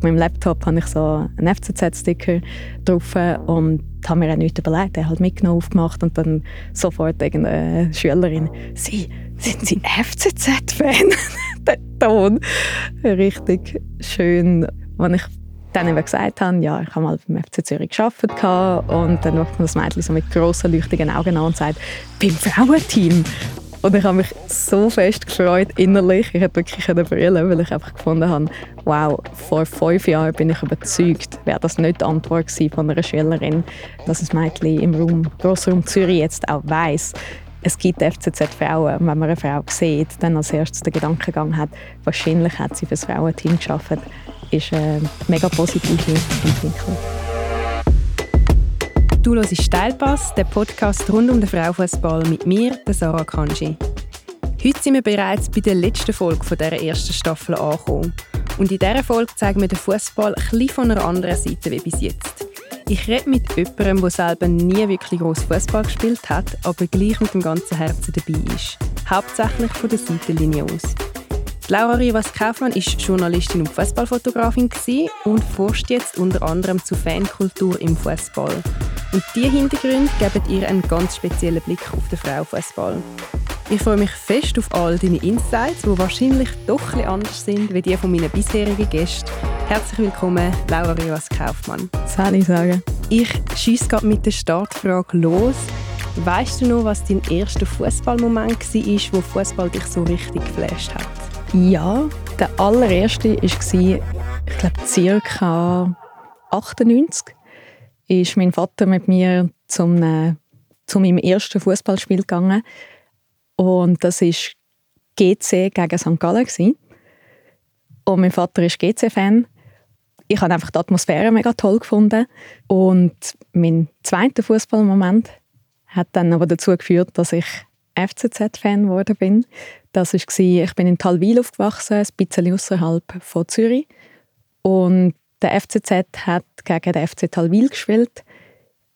Auf meinem Laptop habe ich so einen FCZ-Sticker drauf und habe mir auch nichts überlegt. Er hat halt mitgenommen, aufgemacht und dann sofort irgendeine Schülerin, «Sie, sind Sie FCZ-Fan?» Der Ton. Richtig schön. Als ich dann eben gesagt habe, ja, ich habe mal beim FC Zürich gearbeitet und dann schaut mir das Mädchen so mit grossen, leuchtigen Augen an und sagt, «Beim Frauenteam?» Und ich habe mich so fest gefreut innerlich. Ich hätte wirklich brüllen weil ich einfach gefunden habe, wow, vor fünf Jahren bin ich überzeugt, wäre das nicht die Antwort von einer Schülerin, dass das Mädchen im Raum, Grossraum Zürich jetzt auch weiß, es gibt FCZ Frauen. Und wenn man eine Frau sieht, dann als erstes den Gedankengang hat, wahrscheinlich hat sie für das Frauenteam geschafft, ist eine mega positive Entwicklung. Du hörst «Steilpass», der Podcast rund um den Frauenfußball mit mir, Sarah Kanji. Heute sind wir bereits bei der letzten Folge dieser ersten Staffel angekommen. Und in dieser Folge zeigen wir den Fußball ein von einer anderen Seite wie bis jetzt. Ich rede mit jemandem, der selber nie wirklich groß Fußball gespielt hat, aber gleich mit dem ganzen Herzen dabei ist. Hauptsächlich von der Seitenlinie aus. Laura Rivas Kaufmann ist Journalistin und Fußballfotografin und forscht jetzt unter anderem zur Fankultur im Fußball. Und diese Hintergründe geben ihr einen ganz speziellen Blick auf den Frauenfußball. Ich freue mich fest auf all deine Insights, die wahrscheinlich doch etwas anders sind als die von meinen bisherigen Gästen. Herzlich willkommen, Laura Rivas Kaufmann. Sali sagen. Ich schiesse gerade mit der Startfrage los. Weißt du noch, was dein erster Fußballmoment war, wo Fußball dich so richtig geflasht hat? Ja, der allererste war, ich glaube, ca. 98 ist mein Vater mit mir zum, äh, zu meinem ersten Fußballspiel gegangen. Und das war GC gegen St. Gallen. Gewesen. Und mein Vater ist GC-Fan. Ich habe einfach die Atmosphäre mega toll gefunden. Und mein zweiter Fußballmoment hat dann aber dazu geführt, dass ich FCZ-Fan geworden bin. Das war, ich bin in Talwil aufgewachsen, ein bisschen außerhalb von Zürich. Und der FCZ hat gegen den FC Talwil gespielt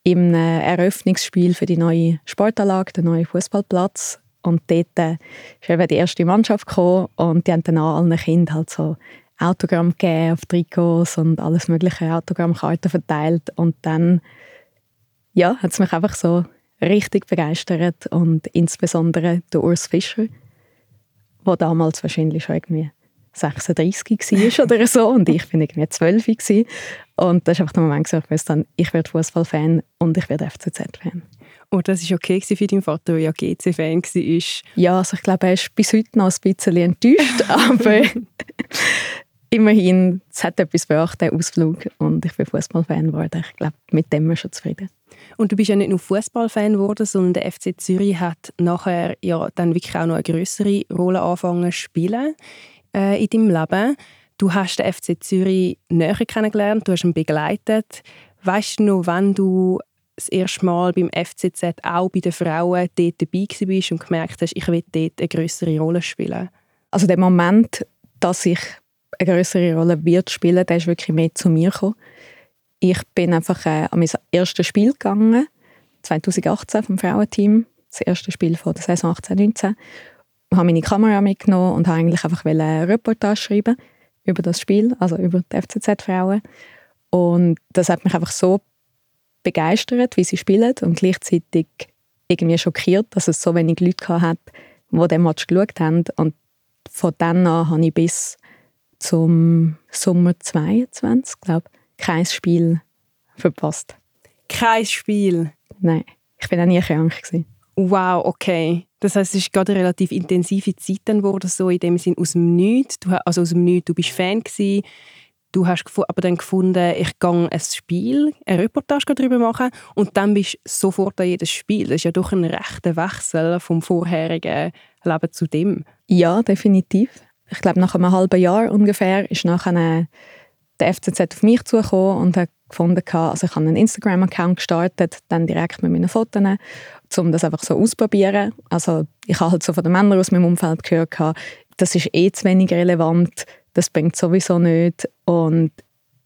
im Eröffnungsspiel für die neue Sportanlage, den neuen Fußballplatz. Und dort äh, ist eben die erste Mannschaft gekommen und die haben dann allen Kindern halt so Autogramm gegeben auf Trikots und alles mögliche Autogrammkarten verteilt. Und dann ja, hat es mich einfach so richtig begeistert und insbesondere der Urs Fischer, der damals wahrscheinlich schon irgendwie 36 war oder so und ich bin irgendwie 12 gewesen. und das ist einfach der Moment, wo ich wusste, ich werde Fußballfan und ich werde FCZ-Fan. Und das war okay für deinen Vater, der ja GC-Fan war? Ja, also ich glaube, er ist bis heute noch ein bisschen enttäuscht, aber immerhin, es hat etwas gebracht, der Ausflug und ich bin Fußballfan geworden. Ich glaube, mit dem bin ich schon zufrieden. Und du bist ja nicht nur Fußballfan geworden, sondern der FC Zürich hat nachher ja dann wirklich auch noch eine größere Rolle angefangen zu spielen äh, in deinem Leben. Du hast den FC Zürich näher kennengelernt, du hast ihn begleitet. Weißt du noch, wann du das erste Mal beim FCZ auch bei den Frauen dort dabei warst und gemerkt hast, ich will dort eine größere Rolle spielen? Also der Moment, dass ich eine größere Rolle wird spielen, der ist wirklich mehr zu mir gekommen. Ich bin einfach äh, an mein erstes Spiel gegangen, 2018 vom Frauenteam, das erste Spiel von der Saison 18/19 habe meine Kamera mitgenommen und habe eigentlich einfach eine Reportage schreiben über das Spiel, also über die FCZ-Frauen. Und das hat mich einfach so begeistert, wie sie spielen und gleichzeitig irgendwie schockiert, dass es so wenig Leute hat, die den Match geschaut haben. Und von dann an habe ich bis zum Sommer 22, glaube kein Spiel verpasst. Kein Spiel? Nein, ich bin auch nie krank. Gewesen. Wow, okay. Das heißt, es ist gerade eine relativ intensive Zeit geworden, so in dem Sinn aus dem Nichts. Du, also aus dem Nichts, du bist Fan gewesen, du hast aber dann gefunden, ich gehe ein Spiel, eine Reportage darüber machen und dann bist du sofort an jedes Spiel. Das ist ja doch ein rechter Wechsel vom vorherigen Leben zu dem. Ja, definitiv. Ich glaube, nach einem halben Jahr ungefähr ist nachher der FCZ auf mich zugekommen und hat gefunden, also ich habe einen Instagram-Account gestartet, dann direkt mit meinen Fotos um das einfach so auszuprobieren. Also ich habe halt so von den Männern aus meinem Umfeld gehört, das ist eh zu wenig relevant, das bringt sowieso nicht. Und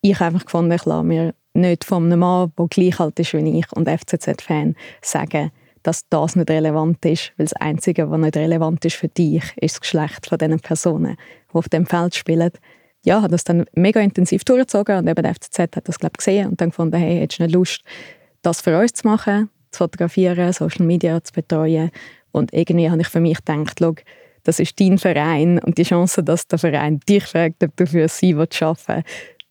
ich habe einfach gefunden, ich lasse mir nicht von einem Mann, der gleich alt ist wie ich und FCZ-Fan, sagen, dass das nicht relevant ist, weil das Einzige, was nicht relevant ist für dich, ist das Geschlecht von den Personen, die auf dem Feld spielen. ja, habe das dann mega intensiv durchgezogen und eben der FCZ hat das glaube ich gesehen und dann gefunden, hey, hättest du nicht Lust, das für uns zu machen, zu fotografieren, Social Media zu betreuen und irgendwie habe ich für mich gedacht, schau, das ist dein Verein und die Chance, dass der Verein dich fragt, ob du für sie arbeiten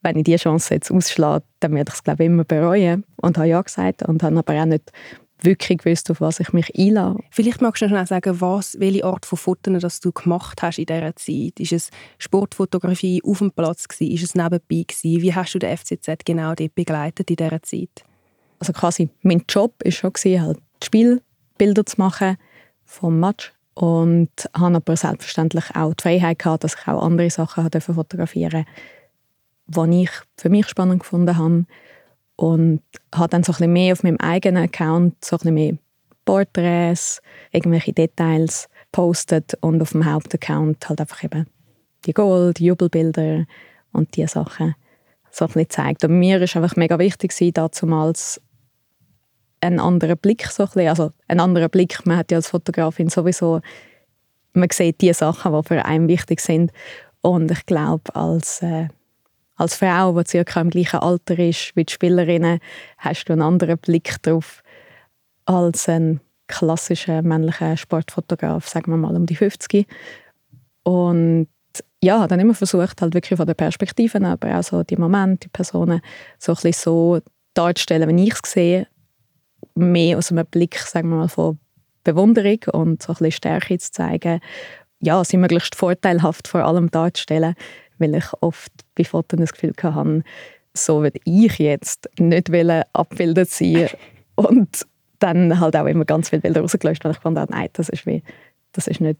wenn ich diese Chance jetzt ausschlage, dann werde ich es glaube ich immer bereuen und habe ja gesagt und habe aber auch nicht wirklich gewusst, auf was ich mich einlasse. Vielleicht magst du noch sagen, was, welche Art von Fotos das du gemacht hast in dieser Zeit. Ist es Sportfotografie auf dem Platz gewesen? Ist es nebenbei gewesen? Wie hast du den FCZ genau dort begleitet in dieser Zeit? Also quasi mein Job war schon gewesen, halt Spielbilder zu machen vom Match und habe aber selbstverständlich auch die Freiheit gehabt, dass ich auch andere Sachen fotografieren durfte, die ich für mich spannend gefunden habe und habe dann so ein bisschen mehr auf meinem eigenen Account so ein bisschen mehr Porträts, irgendwelche Details postet und auf dem Hauptaccount halt einfach eben die Goal, die Jubelbilder und diese Sachen so ein bisschen gezeigt. Und mir ist einfach mega wichtig damals einen anderen Blick so ein bisschen, also einen anderen Blick. Man hat ja als Fotografin sowieso, man sieht die Sachen, die für einen wichtig sind. Und ich glaube, als äh, als Frau, die circa im gleichen Alter ist wie die Spielerinnen, hast du einen anderen Blick darauf als ein klassischer männlicher Sportfotograf, sagen wir mal um die 50. Und ja, habe dann immer versucht, halt wirklich von der Perspektive, aber auch so die Momente, die Personen so ein bisschen so darzustellen, wenn ich es sehe, mehr aus einem Blick, sagen wir mal, von Bewunderung und so ein bisschen Stärke zu zeigen, ja, sie möglichst vorteilhaft vor allem darzustellen, weil ich oft bei Fotos das Gefühl hatte, so würde ich jetzt nicht abgebildet sein und dann halt auch immer ganz viele Bilder rausgelöscht, weil ich fand, nein, das ist, wie, das ist nicht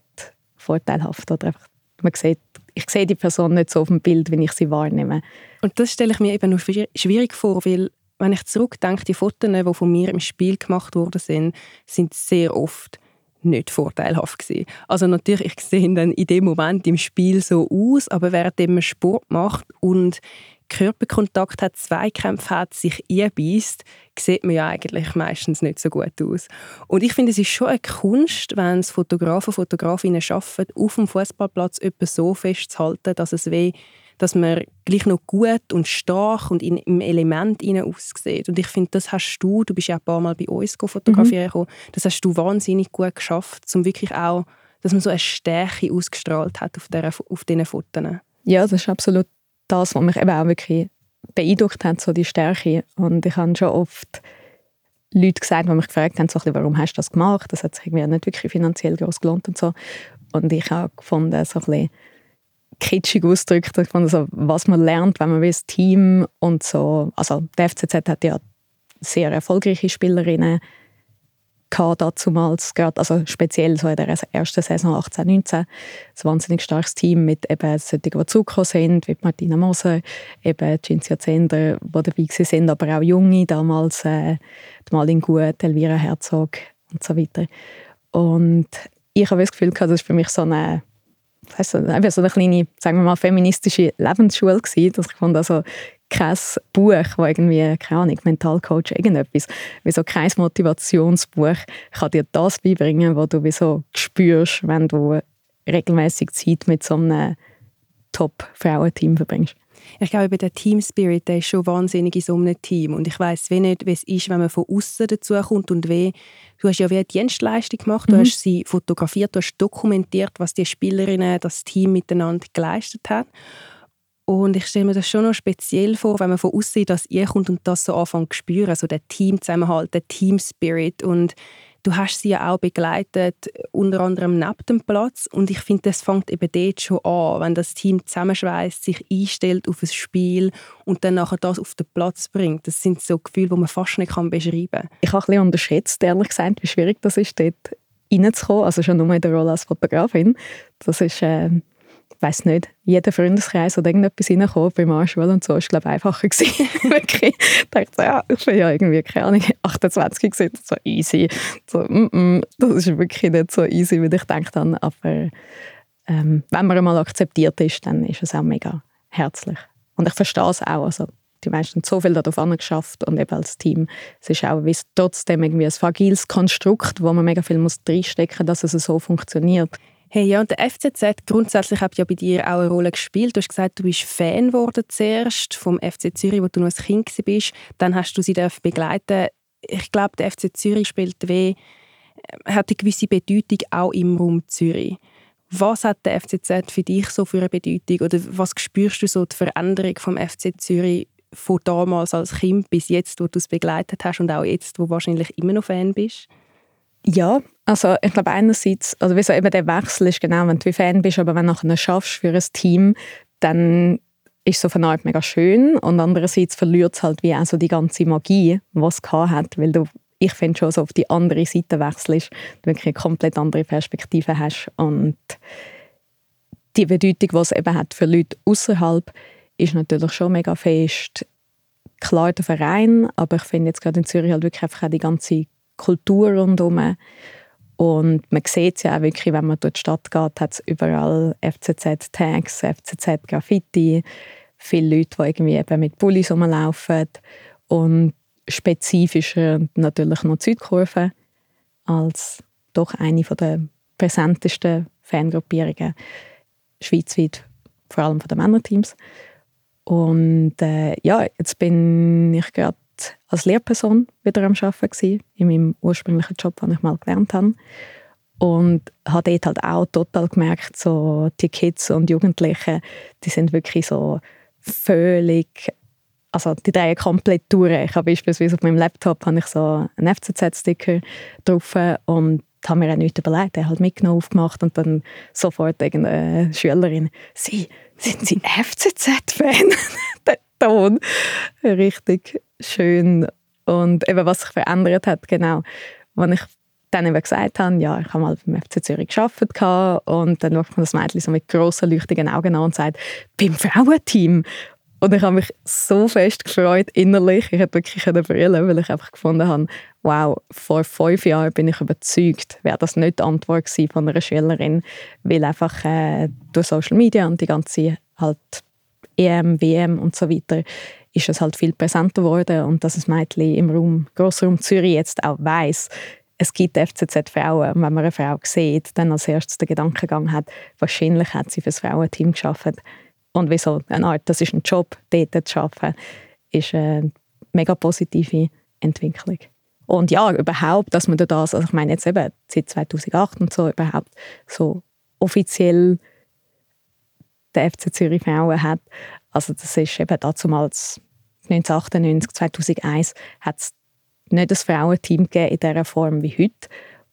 vorteilhaft oder einfach, man sieht, ich sehe die Person nicht so auf dem Bild, wie ich sie wahrnehme. Und das stelle ich mir eben noch schwierig vor, weil wenn ich zurückdenke, die Fotos, die von mir im Spiel gemacht worden sind, sind sehr oft nicht vorteilhaft gewesen. Also natürlich, ich sehe dann in dem Moment im Spiel so aus, aber während man Sport macht und Körperkontakt hat, Zweikämpfe hat, sich einbeißt, sieht man ja eigentlich meistens nicht so gut aus. Und ich finde, es ist schon eine Kunst, wenn es Fotografen, Fotografinnen schaffen, auf dem Fußballplatz etwas so festzuhalten, dass es weh dass man gleich noch gut und stark und in, im Element aussieht. Und ich finde, das hast du, du bist ja ein paar Mal bei uns fotografieren mhm. das hast du wahnsinnig gut geschafft, um wirklich auch, dass man so eine Stärke ausgestrahlt hat auf, der, auf diesen Fotos. Ja, das ist absolut das, was mich eben auch wirklich beeindruckt hat, so die Stärke. Und ich habe schon oft Leute gesagt, die mich gefragt haben, so bisschen, warum hast du das gemacht? Das hat sich irgendwie nicht wirklich finanziell groß gelohnt und so. Und ich habe gefunden, so ein bisschen, kitschig ausgedrückt, also, was man lernt, wenn man wie ein Team und so, also der FCZ hat ja sehr erfolgreiche Spielerinnen gehabt damals, gerade, also speziell so in der ersten Saison 18, 19, ein wahnsinnig starkes Team mit eben solchen, die zugekommen sind, wie Martina Moser, eben Cinzia Zender, die dabei sind, aber auch Junge, damals äh, Malin Gut, Elvira Herzog und so weiter. Und ich habe das Gefühl, das ist für mich so eine das so, einfach so eine kleine, sagen wir mal, feministische Lebensschule gewesen, dass ich fand, also kein Buch, wo irgendwie, keine Ahnung, Mentalcoach, irgendetwas, wie so kein Motivationsbuch kann dir das beibringen, was du wie so spürst, wenn du regelmäßig Zeit mit so einem Top-Frauenteam verbringst. Ich glaube, der Team Spirit der ist schon wahnsinnig in so einem Team. Und ich weiß nicht, wie es ist, wenn man von außen dazu kommt und wie. Du hast ja wie eine Dienstleistung gemacht, du mhm. hast sie fotografiert, du hast dokumentiert, was die Spielerinnen, das Team miteinander geleistet haben. Und ich stelle mir das schon noch speziell vor, wenn man von außen das kommt und das so anfängt zu spüren, so der Teamzusammenhalt, der Team Spirit und Du hast sie ja auch begleitet, unter anderem neben dem Platz. Und ich finde, das fängt eben dort schon an, wenn das Team zusammenschweißt, sich einstellt auf ein Spiel und dann nachher das auf den Platz bringt. Das sind so Gefühle, die man fast nicht beschreiben kann. Ich habe ein bisschen unterschätzt, ehrlich gesagt, wie schwierig das ist, dort reinzukommen. Also schon nur in der Rolle als Fotografin. Das ist... Äh weiß nicht, jeder Freundeskreis oder irgendetwas reinkommen bei Marschule und so, ist glaube einfacher gewesen. Wirklich. Ich dachte, ja, ich bin ja irgendwie, keine Ahnung, 28 gewesen, so easy. So, mm -mm, das ist wirklich nicht so easy, wie ich gedacht habe, aber ähm, wenn man einmal akzeptiert ist, dann ist es auch mega herzlich. Und ich verstehe es auch, also die meisten haben so viel darauf geschafft und eben als Team. Es ist auch trotzdem irgendwie ein fragiles Konstrukt, wo man mega viel muss reinstecken muss, dass es so funktioniert. Hey, ja, und der FCZ grundsätzlich hat ja bei dir auch eine Rolle gespielt. Du hast gesagt, du bist Fan geworden zuerst vom FC Zürich, wo du noch ein Kind bist. Dann hast du sie begleiten. Ich glaube, der FC Zürich spielt weh, äh, hat eine gewisse Bedeutung auch im Raum Zürich. Was hat der FCZ für dich so für eine Bedeutung? Oder was spürst du so die Veränderung vom FC Zürich von damals als Kind bis jetzt, wo du es begleitet hast und auch jetzt, wo du wahrscheinlich immer noch Fan bist? Ja, also ich glaube einerseits, also wie so eben der Wechsel ist genau, wenn du Fan bist, aber wenn du nachher schaffst für ein Team, dann ist auf eine Art mega schön und andererseits verliert es halt wie auch so die ganze Magie, was es hat, weil du, ich finde schon so auf die andere Seite wechselst, du wirklich eine komplett andere Perspektive hast und die Bedeutung, die es eben hat für Leute außerhalb, ist natürlich schon mega fest. Klar der Verein, aber ich finde jetzt gerade in Zürich halt wirklich einfach auch die ganze Kultur rundherum. Und man sieht es ja auch wirklich, wenn man durch die Stadt geht, hat es überall FCZ-Tags, FCZ-Graffiti, viele Leute, die irgendwie eben mit Pullis rumlaufen und spezifischer natürlich noch die Südkurve als doch eine der präsentesten Fangruppierungen schweizweit, vor allem von den Männerteams. Und äh, ja, jetzt bin ich gerade als Lehrperson wieder am Arbeiten gewesen, in meinem ursprünglichen Job, den ich mal gelernt habe. Und habe dort halt auch total gemerkt, so die Kids und Jugendlichen, die sind wirklich so völlig, also die drehen komplett durch. Ich habe beispielsweise auf meinem Laptop habe ich so einen FCZ-Sticker drauf und habe mir auch nichts überlegt. Er hat halt mitgenommen, aufgemacht und dann sofort irgendeine Schülerin, «Sie, sind Sie FCZ-Fan?» Ton. Richtig schön. Und eben, was sich verändert hat, genau, als ich dann eben gesagt habe, ja, ich habe mal beim FC Zürich gearbeitet und dann schaut man das Mädchen so mit grossen, leuchtigen Augen an und sagt, beim Frauenteam. Und ich habe mich so fest gefreut, innerlich. Ich hätte wirklich brüllen weil ich einfach gefunden habe, wow, vor fünf Jahren bin ich überzeugt, wäre das nicht die Antwort gewesen von einer Schülerin, weil einfach äh, durch Social Media und die ganze halt EM, WM und so weiter ist es halt viel präsenter geworden und dass das Mädchen im Raum, Grossraum Zürich jetzt auch weiß, es gibt FCZ-Frauen. Und wenn man eine Frau sieht, dann als erstes den Gedankengang hat, wahrscheinlich hat sie für das Frauenteam geschafft. Und wieso eine Art, das ist ein Job, dort zu arbeiten, ist eine mega positive Entwicklung. Und ja, überhaupt, dass man das, also ich meine jetzt eben seit 2008 und so, überhaupt so offiziell der FC Zürich Frauen hat. Also das ist eben damals 1998, 2001 hat es nicht ein Frauenteam gegeben in dieser Form wie heute.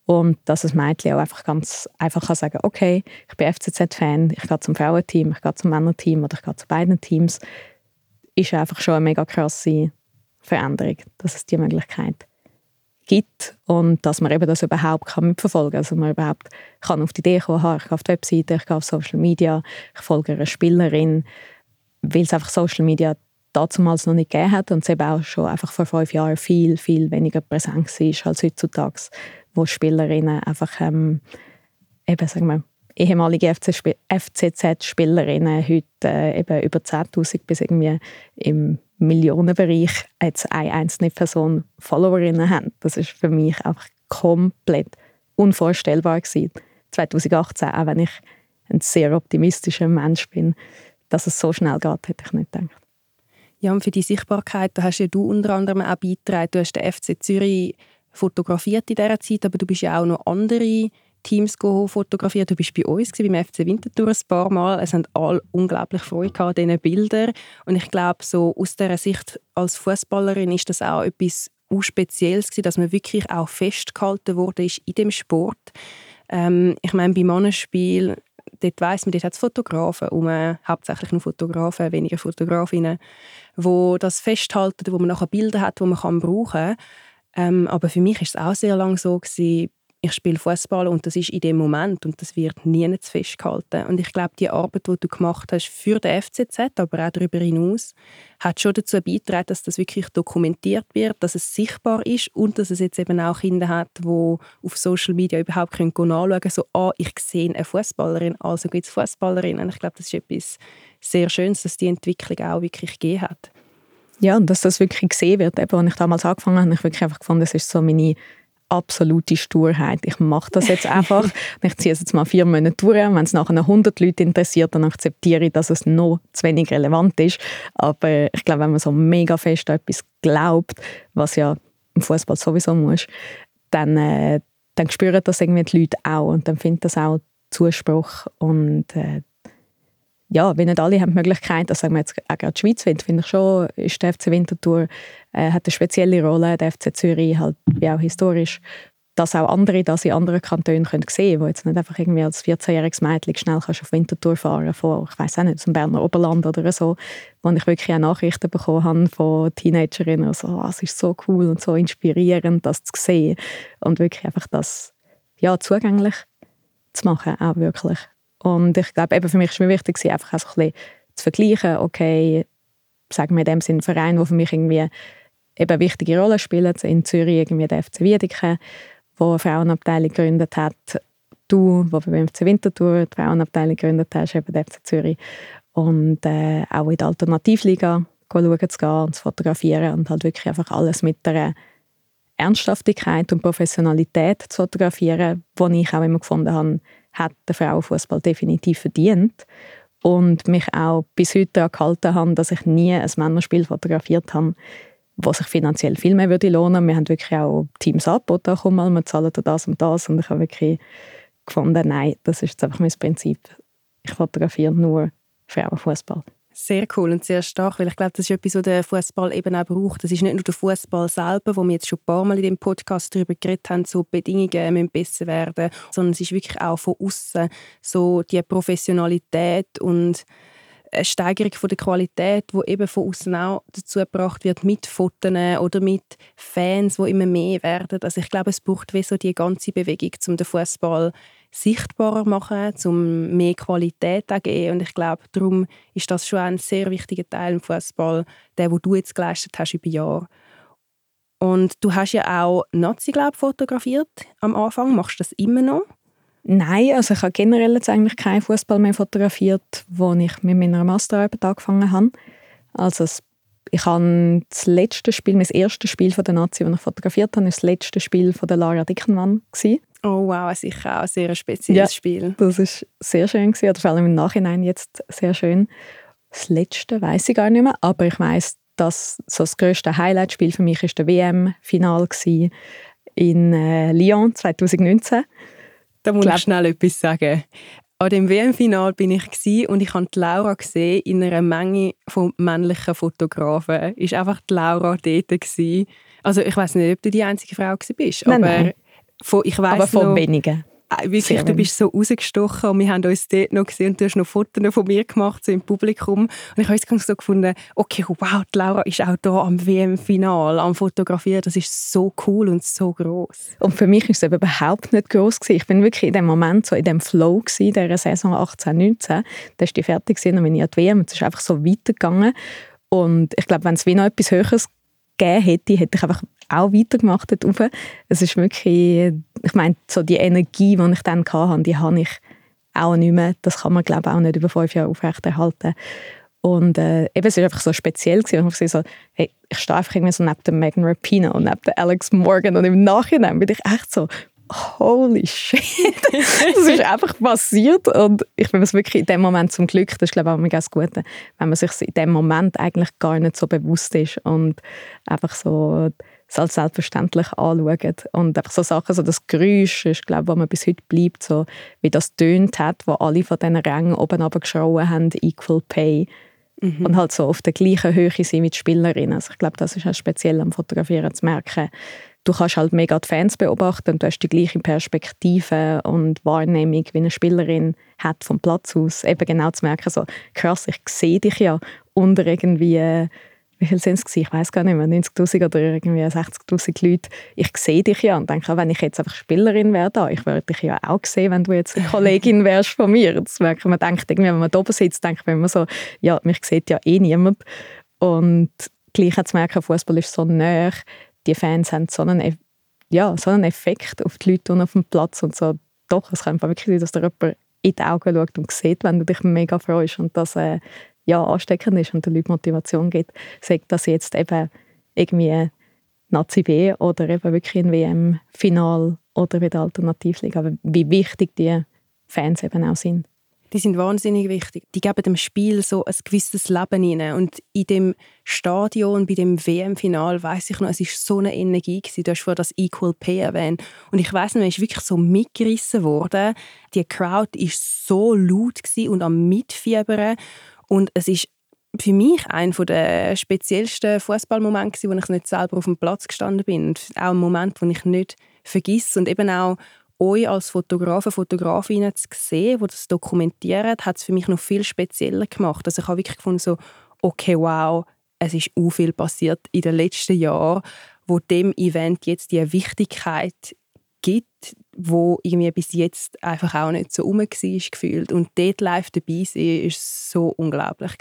Und dass ein Mädchen auch einfach ganz einfach kann sagen okay, ich bin FCZ-Fan, ich gehe zum Frauenteam, ich gehe zum Männerteam oder ich gehe zu beiden Teams, ist einfach schon eine mega krasse Veränderung, dass es diese Möglichkeit gibt und dass man eben das überhaupt kann mitverfolgen kann. Also man überhaupt kann auf die Idee kommen, ich gehe auf die Webseite, ich gehe auf Social Media, ich folge einer Spielerin, weil es einfach Social Media damals noch nicht gegeben hat und es eben auch schon einfach vor fünf Jahren viel, viel weniger präsent war als heutzutage, wo Spielerinnen einfach ähm, eben, sagen wir, ehemalige FCZ-Spielerinnen heute äh, eben über 10'000 bis irgendwie im Millionenbereich als eine einzelne Person Followerinnen haben. Das ist für mich einfach komplett unvorstellbar gewesen. 2018, auch wenn ich ein sehr optimistischer Mensch bin, dass es so schnell geht, hätte ich nicht gedacht. Ja, und für die Sichtbarkeit, da hast ja du unter anderem auch beigetragen. Du hast den FC Zürich fotografiert in dieser Zeit, aber du bist ja auch noch andere Teams fotografiert. Du bist bei uns beim FC Winterthur ein paar Mal. Es haben alle unglaublich Freude an diesen Bildern. Und ich glaube, so aus dieser Sicht als Fußballerin ist das auch etwas Spezielles gewesen, dass man wirklich auch festgehalten wurde in dem Sport. Ähm, ich meine, beim Mannenspiel dort weiss man, dort hat es Fotografen, um, hauptsächlich nur Fotografen, weniger Fotografinnen, wo das festhalten, wo man nachher Bilder hat, die man kann brauchen kann. Ähm, aber für mich war es auch sehr lange so gewesen, ich spiele Fußball und das ist in dem Moment und das wird nie zu festgehalten. Und ich glaube, die Arbeit, die du gemacht hast für den FCZ, aber auch darüber hinaus, hat schon dazu beigetragen, dass das wirklich dokumentiert wird, dass es sichtbar ist und dass es jetzt eben auch Kinder hat, die auf Social Media überhaupt können nachschauen können, so «Ah, ich sehe eine Fußballerin, also gibt es Fußballerinnen». Ich glaube, das ist etwas sehr Schönes, dass die Entwicklung auch wirklich gegeben hat. Ja, und dass das wirklich gesehen wird. Eben, als ich damals angefangen habe, habe ich wirklich einfach gefunden, das ist so meine absolute Sturheit. Ich mache das jetzt einfach. ich ziehe es jetzt mal vier Monate durch. Wenn es nachher 100 Leute interessiert, dann akzeptiere ich, dass es noch zu wenig relevant ist. Aber ich glaube, wenn man so mega fest an etwas glaubt, was ja im Fußball sowieso muss, dann, äh, dann spüren das irgendwie die Leute auch und dann finden das auch Zuspruch und äh, ja, wenn nicht alle haben die Möglichkeit, das sagen wir jetzt auch gerade die Schweiz, finde ich schon, ist der FC Winterthur äh, hat eine spezielle Rolle, der FC Zürich halt wie auch historisch, dass auch andere das in anderen Kantonen können sehen können, wo jetzt nicht einfach irgendwie als 14-jähriges Mädchen schnell kannst auf Winterthur fahren von, ich weiß auch nicht, zum Berner Oberland oder so, wo ich wirklich auch Nachrichten bekommen habe von Teenagerinnen, so, oh, es ist so cool und so inspirierend, das zu sehen und wirklich einfach das ja, zugänglich zu machen, auch wirklich. Und ich glaube, eben für mich ist es wichtig, einfach auch ein bisschen zu vergleichen, okay, sagen wir in dem Sinne Verein, der für mich irgendwie eben wichtige Rolle spielt, in Zürich irgendwie der FC Wiedeke, wo eine Frauenabteilung gegründet hat, du, wo beim FC Winterthur die Frauenabteilung gegründet hast, eben der FC Zürich. Und äh, auch in der Alternativliga schauen zu gehen und zu fotografieren und halt wirklich einfach alles mit einer Ernsthaftigkeit und Professionalität zu fotografieren, die ich auch immer gefunden habe, hat der Frauenfußball definitiv verdient und mich auch bis heute daran gehalten habe, dass ich nie ein Männerspiel fotografiert habe, was sich finanziell viel mehr würde lohnen. Wir haben wirklich auch Teams angeboten, komm mal, wir zahlen das und das und ich habe wirklich gefunden, nein, das ist jetzt einfach mein Prinzip. Ich fotografiere nur Frauenfußball. Sehr cool und sehr stark, weil ich glaube, das ist etwas, was der Fußball eben auch braucht. Das ist nicht nur der Fußball selber, wo wir jetzt schon ein paar Mal in dem Podcast darüber geredet haben, so Bedingungen müssen besser werden, sondern es ist wirklich auch von außen so die Professionalität und eine Steigerung von der Qualität, wo eben von außen auch dazu gebracht wird mit Fotos oder mit Fans, wo immer mehr werden. Also ich glaube, es braucht wie so die ganze Bewegung, um den Fußball sichtbarer machen, um mehr Qualität zu geben. Und ich glaube, darum ist das schon ein sehr wichtiger Teil im Fußball, der, wo du jetzt geleistet hast über Jahre. Und du hast ja auch Nazi, glaube fotografiert am Anfang. Machst du das immer noch? Nein, also ich habe generell jetzt eigentlich keinen Fußball mehr fotografiert, wo ich mit meiner Masterarbeit angefangen habe. Also ich habe das letzte Spiel, mein erstes Spiel von der Nazi, das ich fotografiert habe, das letzte Spiel von der Lara Dickenmann. Oh wow, sicher auch ein sehr spezielles ja, Spiel. Das ist sehr schön gewesen, oder vor allem im Nachhinein jetzt sehr schön. Das letzte weiß ich gar nicht mehr, aber ich weiß, dass so das größte Highlight-Spiel für mich ist der WM-Final in äh, Lyon 2019. Da muss ich schnell etwas sagen. An dem WM-Final bin ich und ich habe die Laura gesehen in einer Menge von männlichen Fotografen. Ist einfach die Laura dort gewesen. Also ich weiß nicht, ob du die einzige Frau bist, nein, aber nein. Von, ich weiss Aber von noch, wenigen. Äh, wirklich, du bist so rausgestochen und wir haben uns dort noch gesehen und du hast noch Fotos von mir gemacht, so im Publikum. Und ich habe jetzt so gefunden, okay, wow, die Laura ist auch da am WM-Final, am Fotografieren. Das ist so cool und so groß. Und für mich ist es eben überhaupt nicht groß gewesen. Ich bin wirklich in dem Moment so in dem Flow gewesen, der Saison 18, 19. Da ist die fertig gewesen, und bin ich an die WM. Es ist einfach so weitergegangen. Und ich glaube, wenn es wie noch etwas Höheres gegeben hätte, hätte ich einfach auch weitergemacht dort Es ist wirklich, ich meine, so die Energie, die ich dann hatte, die habe ich auch nicht mehr. Das kann man, glaube ich, auch nicht über fünf Jahre aufrechterhalten. Und äh, eben, es war einfach so speziell. Gewesen. Ich, so, hey, ich stehe einfach irgendwie so neben dem Megan Rapinoe und neben Alex Morgan und im Nachhinein bin ich echt so, holy shit, das ist einfach passiert und ich bin es wirklich in dem Moment zum Glück, das ist glaube ich auch das Gute, wenn man sich in dem Moment eigentlich gar nicht so bewusst ist und einfach so es als selbstverständlich anschaut und einfach so Sachen, so das Geräusch ist glaube wo man bis heute bleibt, so wie das tönt hat, wo alle von diesen Rängen oben runtergeschrien haben, Equal Pay mhm. und halt so auf der gleichen Höhe sind mit Spielerinnen. Also ich glaube, das ist auch speziell am Fotografieren zu merken, du kannst halt mega die Fans beobachten und du hast die gleiche Perspektive und Wahrnehmung, wie eine Spielerin hat vom Platz aus. Eben genau zu merken, so krass, ich sehe dich ja unter irgendwie, wie viel sind es Ich weiß gar nicht mehr, 90'000 oder irgendwie 60'000 Leute. Ich sehe dich ja und denke, wenn ich jetzt einfach Spielerin wäre da, ich würde dich ja auch sehen, wenn du jetzt eine Kollegin wärst von mir. Das merkt man, denkt irgendwie, wenn man da oben sitzt, denkt man immer so, ja, mich sieht ja eh niemand. Und gleich zu merken, Fußball ist so nah, die Fans haben so einen, ja, so einen Effekt auf die Leute auf dem Platz und so. Doch, es kann wirklich sein, dass dir jemand in die Augen schaut und sieht, wenn du dich mega freust und das äh, ja, ansteckend ist und den Leuten Motivation gibt. Sagt, sie jetzt eben irgendwie Nazi B oder eben wirklich ein WM-Final oder wieder Alternativliga. Aber wie wichtig die Fans eben auch sind die sind wahnsinnig wichtig. Die geben dem Spiel so ein gewisses Leben hinein. Und in dem Stadion, bei dem WM-Final, weiß ich noch, es ist so eine Energie gewesen. Du hast vorhin das Equal Pay erwähnt. Und ich weiß noch, man ist wirklich so mitgerissen worden. Die Crowd ist so laut und am Mitfiebern. Und es ist für mich einer der speziellsten Fußballmomente, wo ich nicht selber auf dem Platz gestanden bin. Und auch ein Moment, den ich nicht vergesse. Und eben auch euch als Fotografen, Fotografinnen zu sehen, die das dokumentieren, hat es für mich noch viel spezieller gemacht. Also ich habe wirklich gefunden, so, okay, wow, es ist so viel passiert in den letzten Jahren, wo dem Event jetzt die Wichtigkeit gibt, wo irgendwie bis jetzt einfach auch nicht so rum war, gefühlt. Und dort live dabei sein, ist so unglaublich.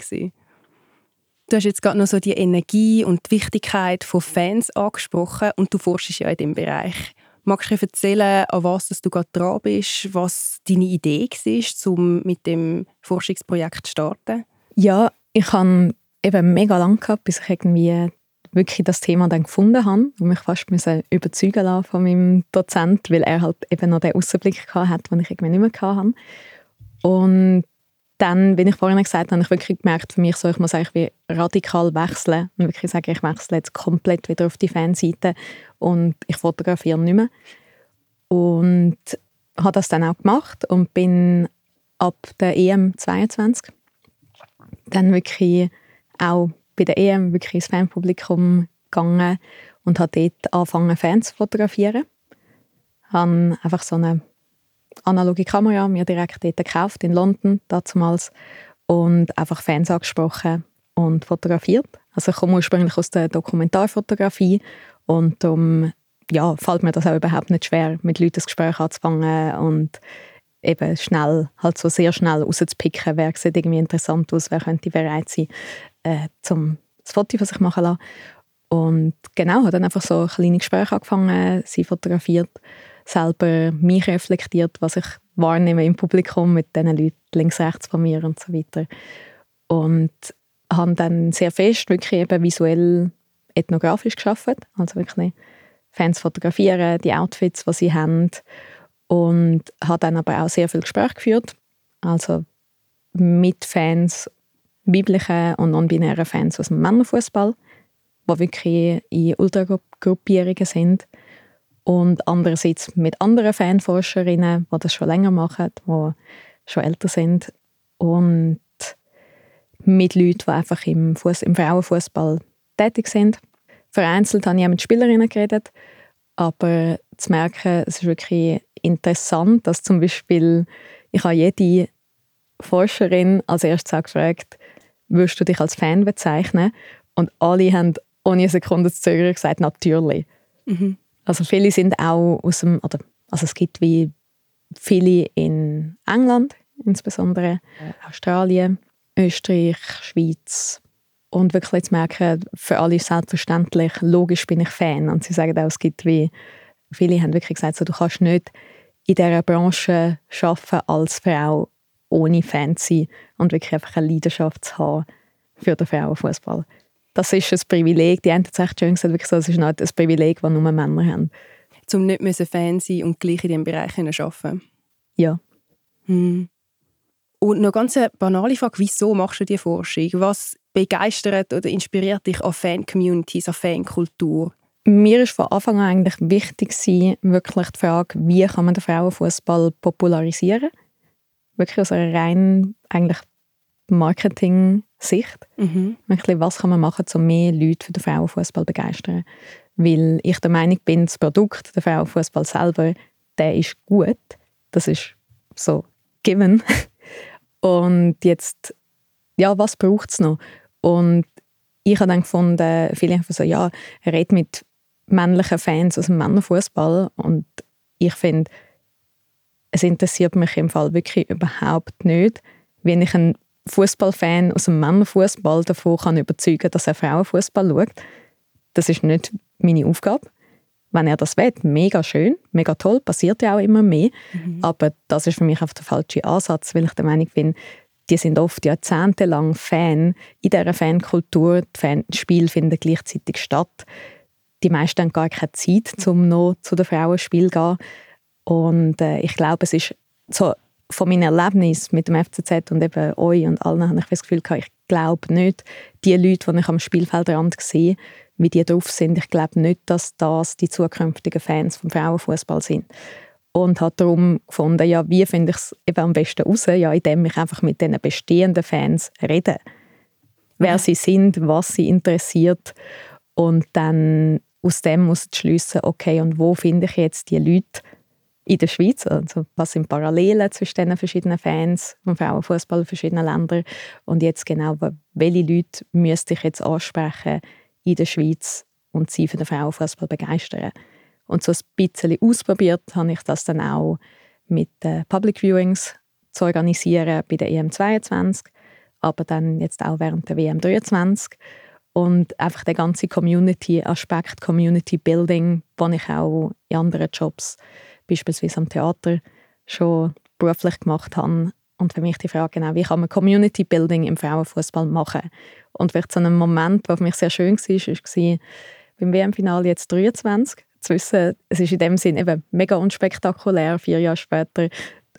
Du hast jetzt gerade noch so die Energie und die Wichtigkeit von Fans angesprochen und du forschst ja in dem Bereich. Magst du erzählen, an was du gerade dran bist, was deine Idee war, um mit dem Forschungsprojekt zu starten? Ja, ich habe eben mega lange gehabt, bis ich irgendwie wirklich das Thema dann gefunden habe und mich fast überzeugen lassen von meinem Dozent, weil er halt eben noch den Außenblick hatte, den ich irgendwie nicht mehr hatte. Und dann, wie ich vorhin gesagt habe, habe ich wirklich gemerkt, für mich so, ich muss eigentlich radikal wechseln und wirklich sagen, ich wechsle jetzt komplett wieder auf die Fanseite und ich fotografiere nicht mehr. Und habe das dann auch gemacht und bin ab der EM 22 dann wirklich auch bei der EM wirklich ins Fanpublikum gegangen und habe dort angefangen, Fans zu fotografieren. Ich habe einfach so eine analoge Kamera mir direkt dort gekauft in London damals und einfach Fans angesprochen und fotografiert. Also ich komme ursprünglich aus der Dokumentarfotografie und darum ja, fällt mir das auch überhaupt nicht schwer, mit Leuten das Gespräch anzufangen und eben schnell, halt so sehr schnell rauszupicken, wer sieht irgendwie interessant aus, wer könnte bereit sein, äh, zum das Foto von sich machen lassen. Und genau, habe dann einfach so kleine Gespräche angefangen, sie fotografiert selber mich reflektiert, was ich wahrnehme im Publikum mit den Leuten links, rechts von mir und so weiter. Und habe dann sehr fest wirklich eben visuell ethnografisch geschafft, also wirklich Fans fotografieren, die Outfits, die sie haben und habe dann aber auch sehr viel Gespräch geführt, also mit Fans, weiblichen und non-binären Fans aus dem Männerfußball, die wirklich in Ultragruppierungen sind. Und andererseits mit anderen Fanforscherinnen, die das schon länger machen, die schon älter sind. Und mit Leuten, die einfach im, Fuss, im Frauenfußball tätig sind. Vereinzelt habe ich auch mit Spielerinnen geredet, aber zu merken, es ist wirklich interessant, dass zum Beispiel ich habe jede Forscherin als erstes gefragt, würdest du dich als Fan bezeichnen? Und alle haben ohne eine Sekunde zu zögern gesagt, natürlich. Mhm. Also viele sind auch aus dem, oder, also es gibt wie viele in England, insbesondere Australien, Österreich, Schweiz. Und wirklich zu merken, für alle selbstverständlich, logisch bin ich Fan. Und sie sagen auch, es gibt wie, viele haben wirklich gesagt, so, du kannst nicht in dieser Branche arbeiten als Frau ohne Fan zu sein und wirklich einfach eine Leidenschaft zu haben für den Frauenfußball das ist ein Privileg. Die haben es echt schön gesagt, wirklich so, das ist nicht ein Privileg, das nur Männer haben. Um nicht müssen Fan sein und gleich in diesem Bereich arbeiten Ja. Hm. Und noch ganz eine banale Frage, wieso machst du diese Forschung? Was begeistert oder inspiriert dich an Fan-Communities, an Fankultur? Mir war von Anfang an eigentlich wichtig, wirklich die Frage, wie kann man den Frauenfußball popularisieren? Wirklich aus einer rein eigentlich Marketing-Sicht. Mhm. was kann man machen, um mehr Leute für den Frauenfußball zu begeistern? Weil ich der Meinung bin, das Produkt, der Frauenfußball selber, der ist gut. Das ist so given. Und jetzt, ja, was braucht es noch? Und ich habe dann gefunden, viele haben so, ja, redet mit männlichen Fans aus dem Männerfußball und ich finde, es interessiert mich im Fall wirklich überhaupt nicht, wenn ich einen Fußballfan aus dem Männerfußball davon kann überzeugen, dass er Frauenfußball schaut. Das ist nicht meine Aufgabe. Wenn er das will, mega schön, mega toll, passiert ja auch immer mehr. Mhm. Aber das ist für mich auf der falsche Ansatz, weil ich der Meinung bin, die sind oft jahrzehntelang Fan in dieser Fankultur. Die Spiele finden gleichzeitig statt. Die meisten haben gar keine Zeit, um noch zu den Frauenspielen zu gehen. Und äh, ich glaube, es ist so von meinem Erlebnis mit dem FCZ und eben euch und allen habe ich das Gefühl gehabt, ich glaube nicht, die Leute, die ich am Spielfeldrand sehe, wie die drauf sind, ich glaube nicht, dass das die zukünftigen Fans vom Frauenfußball sind. Und habe darum gefunden, ja, wie finde ich es eben am besten raus? Ja, indem ich einfach mit den bestehenden Fans rede. Wer ja. sie sind, was sie interessiert und dann aus dem muss ich schliessen, okay, und wo finde ich jetzt die Leute, in der Schweiz. Also was sind Parallelen zwischen den verschiedenen Fans vom Frauenfußball in verschiedenen Ländern und jetzt genau, welche Leute müsste ich jetzt ansprechen in der Schweiz und sie für den Frauenfußball begeistern. Und so ein bisschen ausprobiert habe ich das dann auch mit Public Viewings zu organisieren bei der EM22, aber dann jetzt auch während der WM23 und einfach der ganze Community-Aspekt, Community-Building, den ich auch in anderen Jobs beispielsweise am Theater schon beruflich gemacht habe. Und für mich die Frage, genau, wie kann man Community Building im Frauenfußball machen? Und vielleicht so ein Moment, der für mich sehr schön war, war beim WM-Finale jetzt 23. Zu wissen, es ist in dem Sinn eben mega unspektakulär. Vier Jahre später,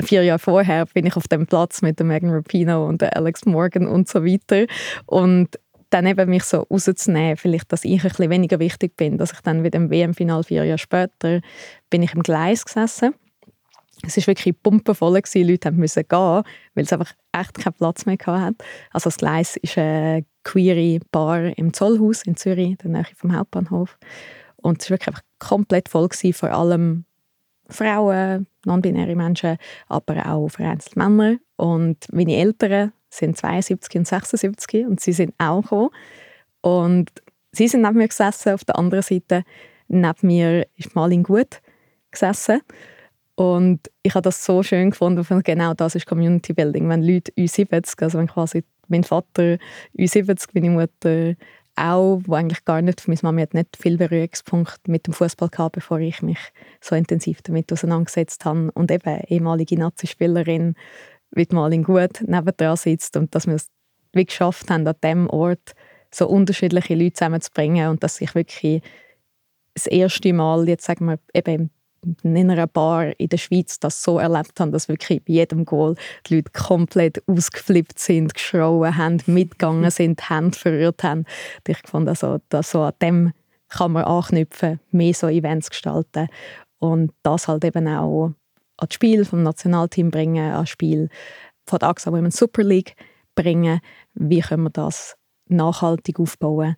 vier Jahre vorher bin ich auf dem Platz mit Megan Rapino und Alex Morgan und so weiter. Und dann eben mich so rauszunehmen, vielleicht, dass ich ein bisschen weniger wichtig bin, dass ich dann wieder im WM-Final vier Jahre später bin ich im Gleis gesessen. Es war wirklich pumpenvoll, die Leute mussten gehen, weil es einfach echt keinen Platz mehr hatte. Also das Gleis ist eine queere Bar im Zollhaus in Zürich, in der Nähe vom Hauptbahnhof. Und es war wirklich einfach komplett voll, gewesen, vor allem Frauen, non-binäre Menschen, aber auch vereinzelt Männer. Und meine Eltern sind 72 und 76 und sie sind auch gekommen. Und sie sind neben mir gesessen, auf der anderen Seite neben mir ist Malin Gut gesessen. Und ich habe das so schön gefunden, weil genau das ist Community Building. Wenn Leute U70, also wenn quasi mein Vater U70, meine Mutter auch, wo eigentlich gar nicht, meine Mama hat nicht viel Berührungspunkt mit dem Fußball gehabt, bevor ich mich so intensiv damit auseinandergesetzt habe. Und eben ehemalige Nazi-Spielerin, wie Malin gut nebendran sitzt und dass wir es wie geschafft haben, an diesem Ort so unterschiedliche Leute zusammenzubringen und dass ich wirklich das erste Mal, jetzt sagen wir eben in einer Bar in der Schweiz das so erlebt habe, dass wirklich bei jedem Goal die Leute komplett ausgeflippt sind, geschrauen haben, mitgegangen sind, Hände verrührt haben. Und ich fand also, dass so an dem kann man anknüpfen, mehr so Events gestalten und das halt eben auch an das Spiel vom Nationalteam bringen, an das Spiel von der AXA Women's Super League bringen. Wie können wir das nachhaltig aufbauen,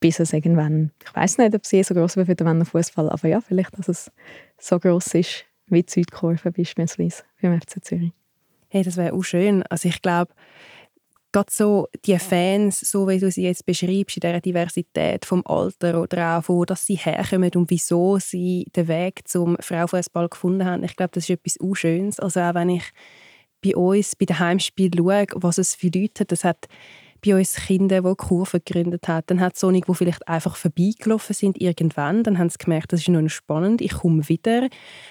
bis es irgendwann, ich weiß nicht, ob es je so groß wird wie der Männerfußball, aber ja, vielleicht, dass es so groß ist wie die Südkurve beispielsweise beim FC Zürich. Hey, das wäre auch schön. Also ich glaube, gerade so die Fans, so wie du sie jetzt beschreibst, in dieser Diversität vom Alter oder auch wo dass sie herkommen und wieso sie den Weg zum Frauenfußball gefunden haben, ich glaube, das ist etwas Unschönes. Also auch wenn ich bei uns, bei den Heimspielen schaue, was es für Leute hat, das hat bei uns Kinder, die Kurven gegründet haben. Dann hat es solche, die vielleicht einfach vorbeigelaufen sind irgendwann. Dann haben sie gemerkt, das ist noch spannend, ich komme wieder.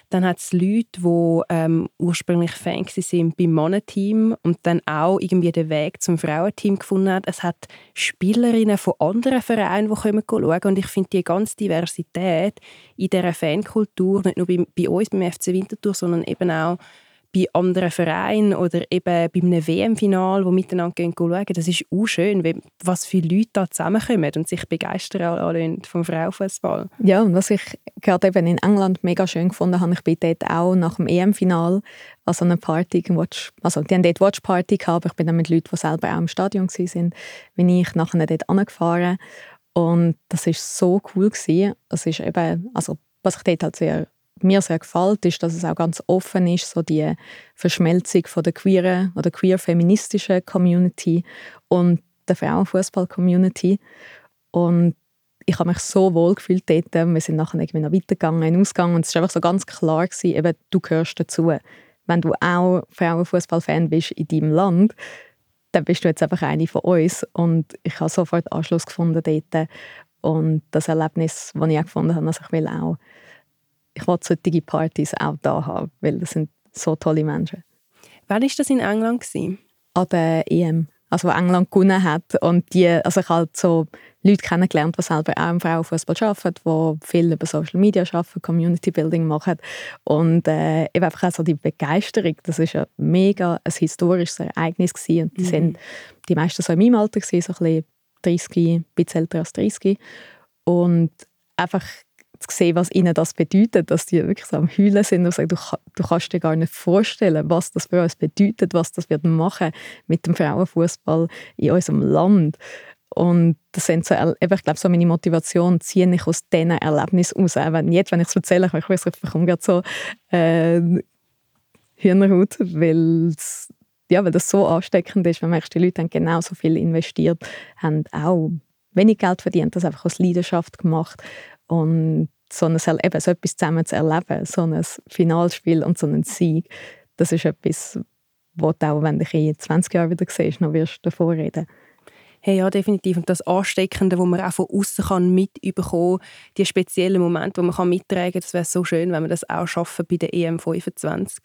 Dann hat es Leute, die ähm, ursprünglich Fan sind beim Mannenteam und dann auch irgendwie den Weg zum Frauenteam gefunden haben. Es hat Spielerinnen von anderen Vereinen, die kommen schauen. Und ich finde die ganze Diversität in dieser Fankultur, nicht nur bei, bei uns, beim FC Winterthur, sondern eben auch bei anderen Vereinen oder eben bei einem WM-Final, wo miteinander gehen, schauen, das ist auch schön, was viele Leute da zusammenkommen und sich begeistern vom Frauenfußball. Ja, und was ich gerade eben in England mega schön gefunden habe, ich bin dort auch nach dem EM-Final an so einer Party, Watch, also die haben dort Watch-Party gehabt, aber ich bin dann mit Leuten, die selber auch im Stadion waren, bin ich nachher dort angefahren und das war so cool gewesen. Es ist eben, also was ich dort halt sehr mir sehr gefällt, ist, dass es auch ganz offen ist, so die Verschmelzung von der queeren oder queer-feministischen Community und der Frauenfußball-Community. Und ich habe mich so wohl gefühlt dort. Wir sind nachher irgendwie noch weitergegangen, in den Ausgang und es war einfach so ganz klar gewesen, eben, du gehörst dazu. Wenn du auch Frauenfußball-Fan bist in deinem Land, dann bist du jetzt einfach eine von uns. Und ich habe sofort Anschluss gefunden dort. Und das Erlebnis, das ich auch gefunden habe, dass ich will auch ich will solche Partys auch da haben, weil das sind so tolle Menschen. Wann war das in England? Gewesen? An der EM, also wo England gewonnen hat und die, also ich halt so Leute kennengelernt, die selber auch im Frauenfußball arbeiten, die viel über Social Media arbeiten, Community Building machen und äh, eben einfach auch so die Begeisterung, das ist ja mega ein historisches Ereignis gewesen. und die mhm. sind die meisten so in meinem Alter gewesen, so ein bisschen 30, ein bisschen älter als 30 und einfach zu sehen, was ihnen das bedeutet, dass die wirklich so am Heulen sind und sagen, du, du kannst dir gar nicht vorstellen, was das für uns bedeutet, was das wird machen mit dem Frauenfußball in unserem Land. Und das sind so, ich glaube, so meine Motivation ziehe ich aus diesen Erlebnissen aus. Wenn, jetzt, wenn ich es erzähle, ich weiß, ich bekomme gerade so äh, Hühnerhaut, weil ja, weil das so ansteckend ist, wenn man die Leute haben genauso viel investiert, haben auch wenig Geld verdient, das einfach aus Leidenschaft gemacht und so, ein, eben, so etwas zusammen zu erleben, so ein Finalspiel und so einen Sieg, das ist etwas, wo du auch, wenn du dich in 20 Jahren wieder siehst, noch wirst davor reden Hey, ja, definitiv. Und das Ansteckende, wo man auch von außen kann mitbekommen kann, die speziellen Momente, die man mittragen kann, das wäre so schön, wenn wir das auch schaffen bei der EM25.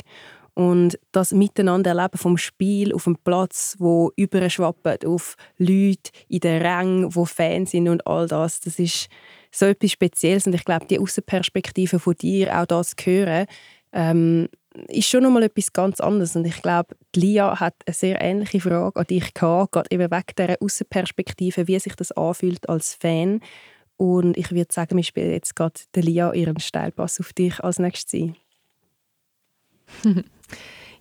Und das Miteinander erleben vom Spiel auf dem Platz, wo überschwappt auf Leute in den Rängen, wo Fans sind und all das, das ist so etwas Spezielles. Und ich glaube, die Außenperspektive von dir, auch das zu hören, ähm, ist schon nochmal etwas ganz anderes. Und ich glaube, Lia hat eine sehr ähnliche Frage an dich gehabt, gerade eben wegen dieser Außenperspektive, wie sich das anfühlt als Fan. Und ich würde sagen, wir spielen jetzt gerade Lia ihren Steilpass auf dich als nächstes ein.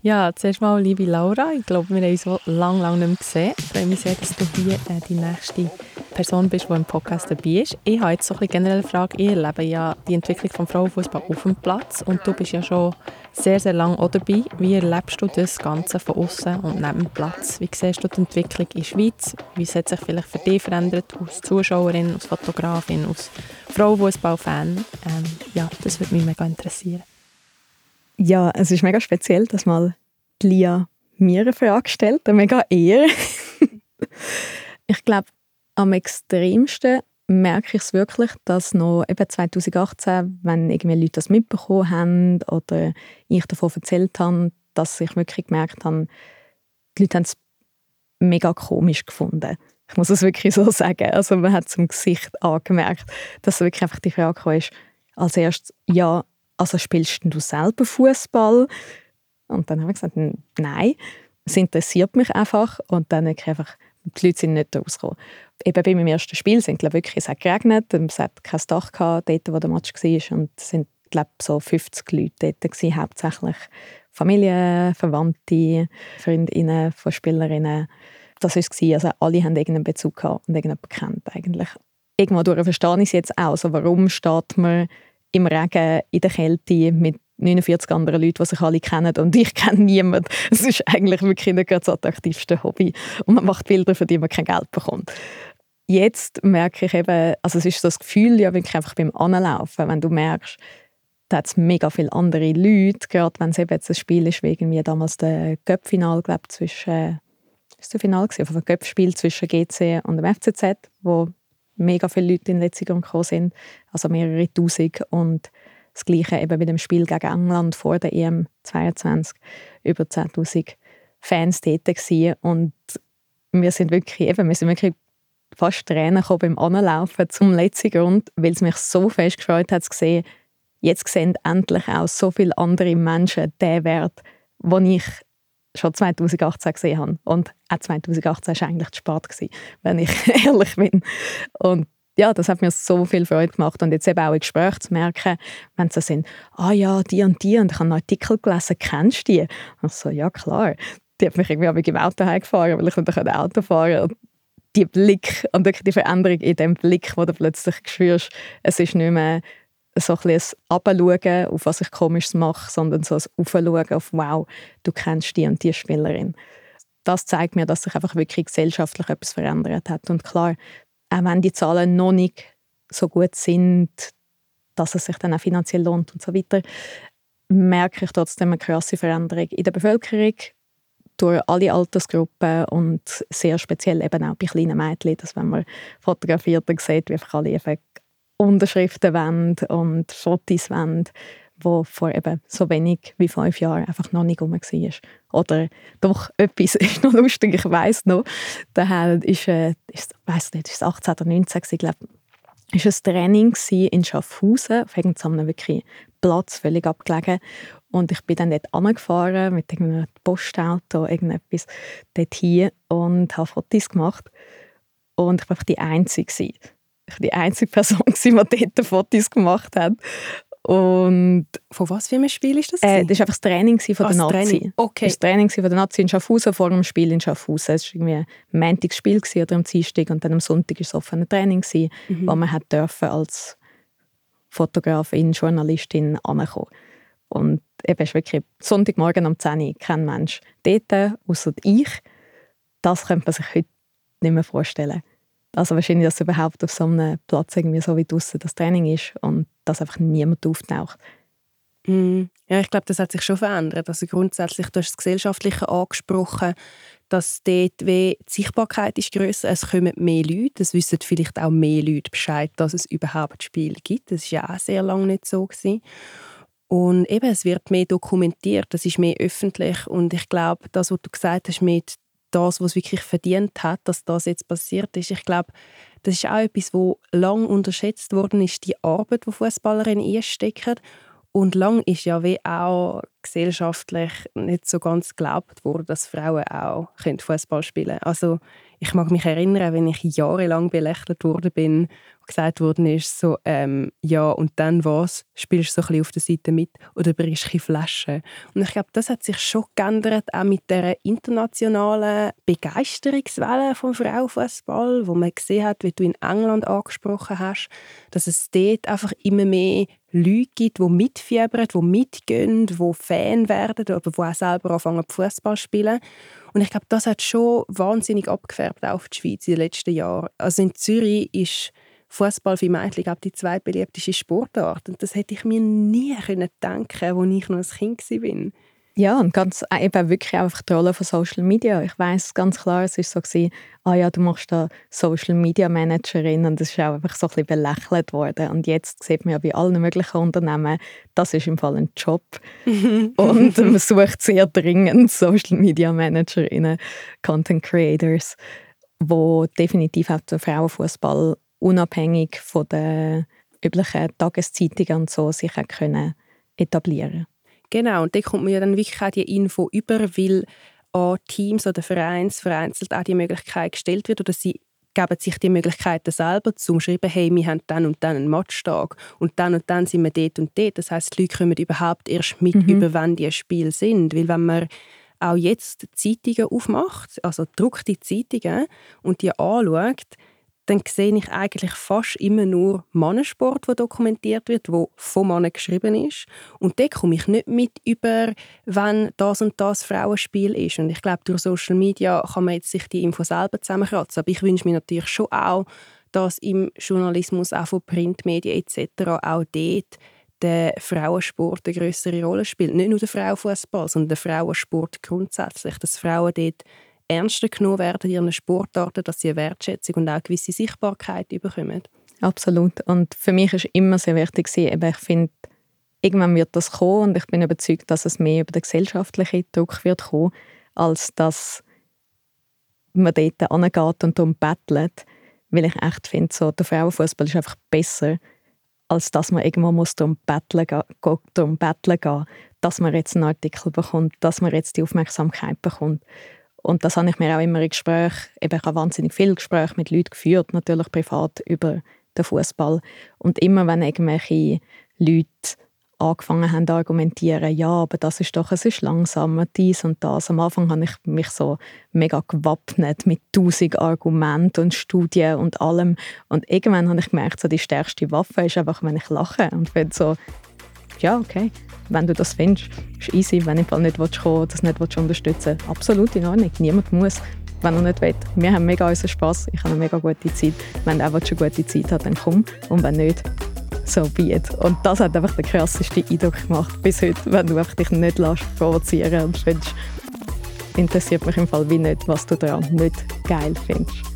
Ja, zuerst mal, liebe Laura, ich glaube, wir haben uns so lange, lange nicht mehr gesehen. Ich freue mich sehr, dass du hier äh, die nächste Person bist, die im Podcast dabei ist. Ich habe jetzt so eine generelle Frage. Ich erlebe ja die Entwicklung des Frauenfußball auf dem Platz und du bist ja schon sehr, sehr lange auch dabei. Wie erlebst du das Ganze von außen und neben dem Platz? Wie siehst du die Entwicklung in der Schweiz? Wie hat sich vielleicht für dich verändert als Zuschauerin, als Fotografin, als Frauenfußball-Fan? Ähm, ja, das würde mich mega interessieren. Ja, es ist mega speziell, dass mal Lia mir eine Frage stellt, eine mega eher. ich glaube, am extremsten merke ich es wirklich, dass noch eben 2018, wenn irgendwie Leute das mitbekommen haben oder ich davon erzählt habe, dass ich wirklich gemerkt habe, die Leute haben es mega komisch gefunden. Ich muss es wirklich so sagen. Also man hat zum Gesicht angemerkt, dass wirklich einfach die Frage kam, als erstes, ja, also spielst du selber Fußball? Und dann habe ich gesagt, nein, es interessiert mich einfach. Und dann ich einfach, die Leute sind nicht rausgekommen. Eben bei meinem ersten Spiel sind glaube wirklich, es hat geregnet, es hat kein Dach gehabt, dort, wo der Match war. Und es sind glaube so 50 Leute dort gewesen, hauptsächlich Familie, Verwandte, Freundinnen von Spielerinnen. Das war es. Also alle haben irgendeinen Bezug gehabt und irgendjemanden kennt eigentlich. Irgendwo verstehe ich es jetzt auch. Also warum steht man im Regen, in der Kälte, mit 49 anderen Leuten, die sich alle kennen und ich kenne niemanden. Es ist eigentlich wirklich nicht das attraktivste Hobby und man macht Bilder, für die man kein Geld bekommt. Jetzt merke ich eben, also es ist so das Gefühl, ja, wirklich einfach beim Anlaufen, wenn du merkst, da hat es mega viele andere Leute, gerade wenn es eben jetzt ein Spiel ist, wie irgendwie damals der Göppfinal, glaube zwischen, ist das Final gewesen, auf ein Göppspiel zwischen GC und dem FCZ, wo mega viele Leute in Letzigrund gekommen sind, also mehrere Tausend. Und das Gleiche eben mit dem Spiel gegen England vor der EM 22 über 10.000 Fans dort gewesen. Und wir sind wirklich, eben, wir sind wirklich fast Tränen beim Anlaufen zum Letzigrund, weil es mich so fest gefreut hat zu sehen, jetzt sehen endlich auch so viele andere Menschen den Wert, den ich schon 2018 gesehen habe. Und auch 2018 war eigentlich zu spät, gewesen, wenn ich ehrlich bin. Und ja, das hat mir so viel Freude gemacht. Und jetzt eben auch in Gesprächen zu merken, wenn sie sind, ah ja, die und die, und ich habe einen Artikel gelesen, kennst du die? Und ich so, ja klar. Die hat mich irgendwie im Auto heimgefahren, weil ich nicht Auto fahren konnte. Die Blick und die Veränderung in dem Blick, wo du plötzlich spürst, es ist nicht mehr so ein bisschen Abschauen, auf was ich komisches mache, sondern so ein Aufschauen auf «Wow, du kennst die und die Spielerin». Das zeigt mir, dass sich einfach wirklich gesellschaftlich etwas verändert hat. Und klar, auch wenn die Zahlen noch nicht so gut sind, dass es sich dann auch finanziell lohnt und so weiter, merke ich trotzdem eine krasse Veränderung in der Bevölkerung, durch alle Altersgruppen und sehr speziell eben auch bei kleinen Mädchen, dass wenn man fotografiert, dann sieht, wie einfach alle Unterschriften wollen und Fotos wollen, wo vor eben so wenig wie fünf Jahren einfach noch nicht rum war. Oder doch, etwas ist noch lustig, ich weiß noch, daher ist, äh, ist, weiss nicht, ist 18 oder 19, ich glaube, ist ein Training in Schaffhausen, auf irgendeinem wirklich Platz, völlig abgelegen. Und ich bin dann dort angefahren mit einem Postauto, irgendetwas dorthin und habe Fotos gemacht. Und ich war die Einzige. War die einzige Person, die dort Fotos gemacht hat. Und von was für einem Spiel ist das? Äh, das war einfach das Training von der ah, Nazi. Training. Okay. Das Training von der Nazi in Schaffhausen vor dem Spiel in Schaffhausen. Es war irgendwie ein Montagsspiel oder am Dienstag und dann am Sonntag war es offene Training, mhm. wo man hat dürfen als Fotografin, Journalistin ankommen. Und eben ist wirklich Sonntagmorgen um 10 Uhr kein Mensch dort, außer ich. Das könnte man sich heute nicht mehr vorstellen. Also wahrscheinlich, dass überhaupt auf so einem Platz irgendwie so wie draußen das Training ist und dass einfach niemand auftaucht. Mm. Ja, ich glaube, das hat sich schon verändert. Also grundsätzlich, du hast das Gesellschaftliche angesprochen, dass dort die Sichtbarkeit ist grösser, es kommen mehr Leute, es wissen vielleicht auch mehr Leute Bescheid, dass es überhaupt Spiele gibt. Das war ja auch sehr lange nicht so. Gewesen. Und eben, es wird mehr dokumentiert, es ist mehr öffentlich und ich glaube, das, was du gesagt hast mit das, was wirklich verdient hat, dass das jetzt passiert ist. Ich glaube, das ist auch etwas, wo lang unterschätzt worden ist, die Arbeit, die Fußballerinnen einstecken. Und lang ist ja wie auch gesellschaftlich nicht so ganz geglaubt worden, dass Frauen auch Fußball spielen können. Also ich mag mich erinnern, wenn ich jahrelang belächelt worden bin gesagt worden ist, so, ähm, ja, und dann was? Spielst du so ein bisschen auf der Seite mit oder bringst du Flaschen? Und ich glaube, das hat sich schon geändert, auch mit der internationalen Begeisterungswelle vom Frauenfußball, wo man gesehen hat, wie du in England angesprochen hast, dass es dort einfach immer mehr Leute gibt, die mitfiebern, die mitgehen, die Fan werden, aber die auch selber anfangen, Fußball zu spielen. Und ich glaube, das hat schon wahnsinnig abgefärbt auf die Schweiz in den letzten Jahren. Also in Zürich ist Fußball für Mädchen glaube die zweitbeliebteste Sportart. Und das hätte ich mir nie können denken, als ich noch ein Kind war. Ja, und ganz äh, eben wirklich einfach die Rolle von Social Media. Ich weiß ganz klar, es ist so gewesen, ah ja, du machst da Social Media Managerin und das ist auch einfach so ein bisschen belächelt worden. Und jetzt sieht man ja bei allen möglichen Unternehmen, das ist im Fall ein Job. und man sucht sehr dringend Social Media Managerinnen, Content Creators, wo definitiv auch der Frauenfußball unabhängig von den üblichen Tageszeitungen und so sich auch können etablieren Genau, und da kommt man ja dann wirklich auch die Info über, weil an Teams oder Vereins vereinzelt auch die Möglichkeit gestellt wird oder sie geben sich die Möglichkeiten selber zu schreiben, hey, wir haben dann und dann einen Matchtag und dann und dann sind wir dort und dort. Das heißt, die Leute kommen überhaupt erst mit mhm. über, wann die Spiele sind, weil wenn man auch jetzt Zeitungen aufmacht, also druckte Zeitungen und die anschaut, dann sehe ich eigentlich fast immer nur Mannensport, der dokumentiert wird, wo von Männern geschrieben ist. Und da komme ich nicht mit über, wenn das und das Frauenspiel ist. Und ich glaube, durch Social Media kann man jetzt sich die Info selber zusammenkratzen. Aber ich wünsche mir natürlich schon auch, dass im Journalismus, auch von Printmedien etc., auch dort der Frauensport eine größere Rolle spielt. Nicht nur der Frauenfußball, sondern der Frauensport grundsätzlich. Dass Frauen dort ernster genommen werden in ihren Sportarten, dass sie eine Wertschätzung und auch eine gewisse Sichtbarkeit bekommen. Absolut. Und für mich ist immer sehr wichtig, eben, ich finde, irgendwann wird das kommen und ich bin überzeugt, dass es mehr über den gesellschaftlichen Druck wird kommen, als dass man dort angeht und darum bettelt. Weil ich echt finde, so, der Frauenfußball ist einfach besser, als dass man irgendwo muss darum betteln, darum betteln gehen, dass man jetzt einen Artikel bekommt, dass man jetzt die Aufmerksamkeit bekommt. Und das habe ich mir auch immer in Gesprächen, eben ich habe wahnsinnig viele Gespräche mit Leuten geführt, natürlich privat über den Fußball. Und immer wenn irgendwelche Leute angefangen haben zu argumentieren, ja, aber das ist doch, es ist langsamer, dies und das. Am Anfang habe ich mich so mega gewappnet mit tausend Argumenten und Studien und allem. Und irgendwann habe ich gemerkt, so die stärkste Waffe ist einfach, wenn ich lache und finde so, ja, okay, wenn du das findest, ist easy. Wenn ich nicht willst, kommen, das nicht willst, unterstützen absolut in Ordnung. Niemand muss, wenn er nicht will. Wir haben mega unseren Spass, ich habe eine mega gute Zeit. Wenn du auch eine gute Zeit hast, dann komm. Und wenn nicht, so be. Und das hat einfach den krassesten Eindruck gemacht bis heute, wenn du einfach dich nicht lässt provozieren und findest, interessiert mich im Fall wie nicht, was du daran nicht geil findest.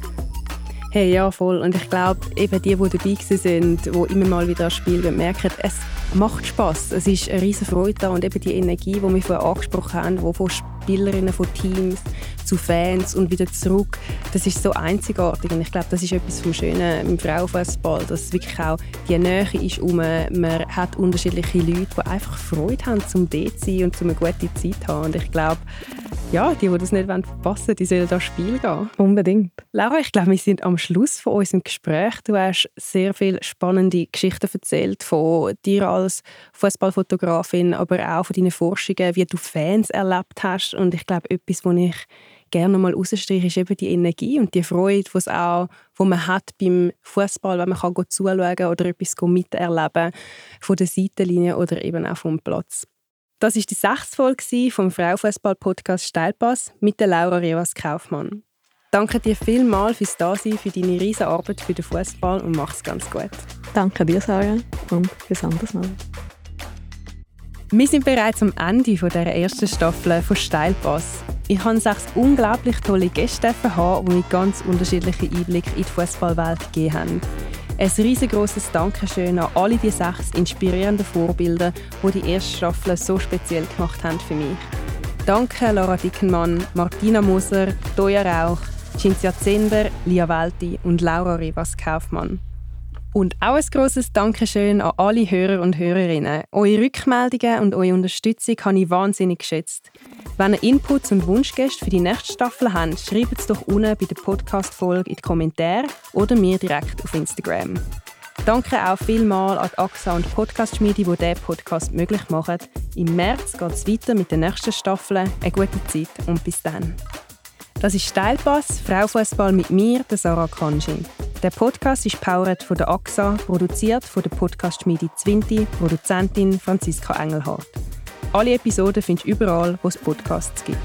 Hey, ja, voll. Und ich glaube, eben die, die dabei sind, die immer mal wieder das Spiel merken, es macht Spaß. Es ist eine riesige Freude da und eben die Energie, die wir vorher angesprochen haben, die von Spielerinnen, von Teams zu Fans und wieder zurück, das ist so einzigartig. Und ich glaube, das ist etwas vom Schönen im Frauenfußball, dass wirklich auch die Nähe ist um. Man hat unterschiedliche Leute, die einfach Freude haben, zum dort zu sein und zum eine gute Zeit zu haben. Und ich glaube, ja, die, die das nicht verpassen wollen, die sollen das Spiel gehen. Unbedingt. Laura, ich glaube, wir sind am Schluss von unserem Gespräch. Du hast sehr viele spannende Geschichten erzählt von dir als Fußballfotografin, aber auch von deinen Forschungen, wie du Fans erlebt hast. Und ich glaube, etwas, was ich gerne mal rausstreiche, ist eben die Energie und die Freude, die auch, wo man hat beim Fußball, wenn man kann zuschauen oder etwas miterleben von der Seitenlinie oder eben auch vom Platz. Das ist die sechste Folge vom Frauenfußball-Podcast Steilpass mit der Laura Rivas Kaufmann. Danke dir vielmals fürs Dasein, für deine riesige Arbeit für den Fußball und mach's ganz gut. Danke dir, Sarah, und bis anderes Mal. Wir sind bereits am Ende dieser ersten Staffel von Steilpass. Ich habe sechs unglaublich tolle Gäste haben, die mir ganz unterschiedliche Einblicke in die Fußballwelt gegeben haben. Ein riesengroßes Dankeschön an alle die sechs inspirierenden Vorbilder, die die erste Staffel so speziell gemacht haben für mich. Danke Laura Dickenmann, Martina Moser, Toya Rauch, Cinzia Zender, Lia Welti und Laura Rivas Kaufmann. Und auch ein grosses Dankeschön an alle Hörer und Hörerinnen. Eure Rückmeldungen und eure Unterstützung habe ich wahnsinnig geschätzt. Wenn ihr Inputs und Wunschgäste für die nächste Staffel habt, schreibt es doch unten bei der Podcast-Folge in die Kommentare oder mir direkt auf Instagram. Danke auch vielmals an AXA und Podcast Schmiede, die diesen Podcast möglich machen. Im März geht es weiter mit der nächsten Staffel. Eine gute Zeit und bis dann. Das ist Steilpass, Frauenfußball mit mir, der Sarah Kanji. Der Podcast ist powered von der AXA, produziert von der Podcast-Schmiede Zwinti, Produzentin Franziska Engelhardt. Alle Episoden findest du überall, wo es Podcasts gibt.